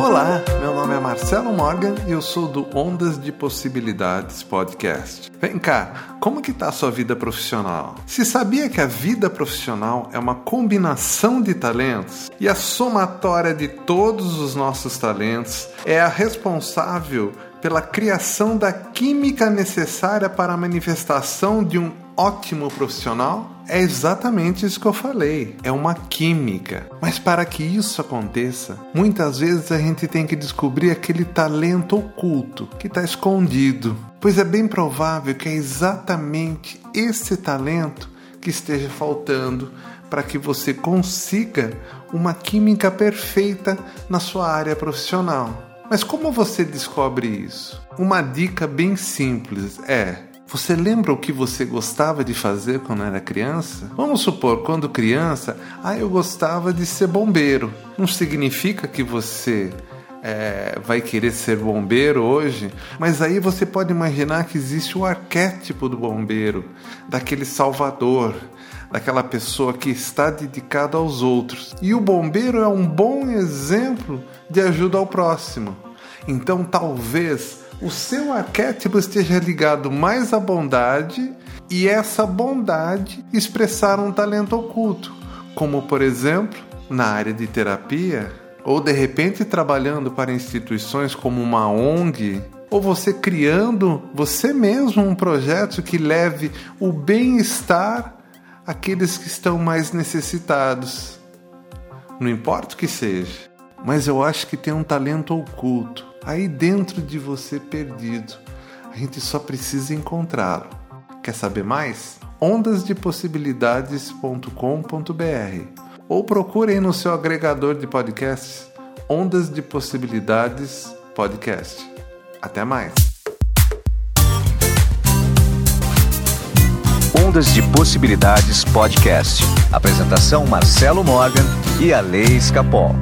Olá, meu nome é Marcelo Morgan e eu sou do Ondas de Possibilidades Podcast. Vem cá, como que tá a sua vida profissional? Se sabia que a vida profissional é uma combinação de talentos e a somatória de todos os nossos talentos é a responsável pela criação da química necessária para a manifestação de um ótimo profissional? É exatamente isso que eu falei. É uma química. Mas para que isso aconteça, muitas vezes a gente tem que descobrir aquele talento oculto que está escondido. Pois é bem provável que é exatamente esse talento que esteja faltando para que você consiga uma química perfeita na sua área profissional. Mas como você descobre isso? Uma dica bem simples é você lembra o que você gostava de fazer quando era criança? Vamos supor, quando criança, ah, eu gostava de ser bombeiro. Não significa que você é, vai querer ser bombeiro hoje, mas aí você pode imaginar que existe o arquétipo do bombeiro, daquele salvador, daquela pessoa que está dedicada aos outros. E o bombeiro é um bom exemplo de ajuda ao próximo. Então, talvez o seu arquétipo esteja ligado mais à bondade e essa bondade expressar um talento oculto, como por exemplo na área de terapia, ou de repente trabalhando para instituições como uma ONG, ou você criando você mesmo um projeto que leve o bem-estar àqueles que estão mais necessitados. Não importa o que seja, mas eu acho que tem um talento oculto aí dentro de você perdido. A gente só precisa encontrá-lo. Quer saber mais? ondasdepossibilidades.com.br ou procurem no seu agregador de podcasts Ondas de Possibilidades Podcast. Até mais. Ondas de Possibilidades Podcast. Apresentação Marcelo Morgan e a Lei Escapol.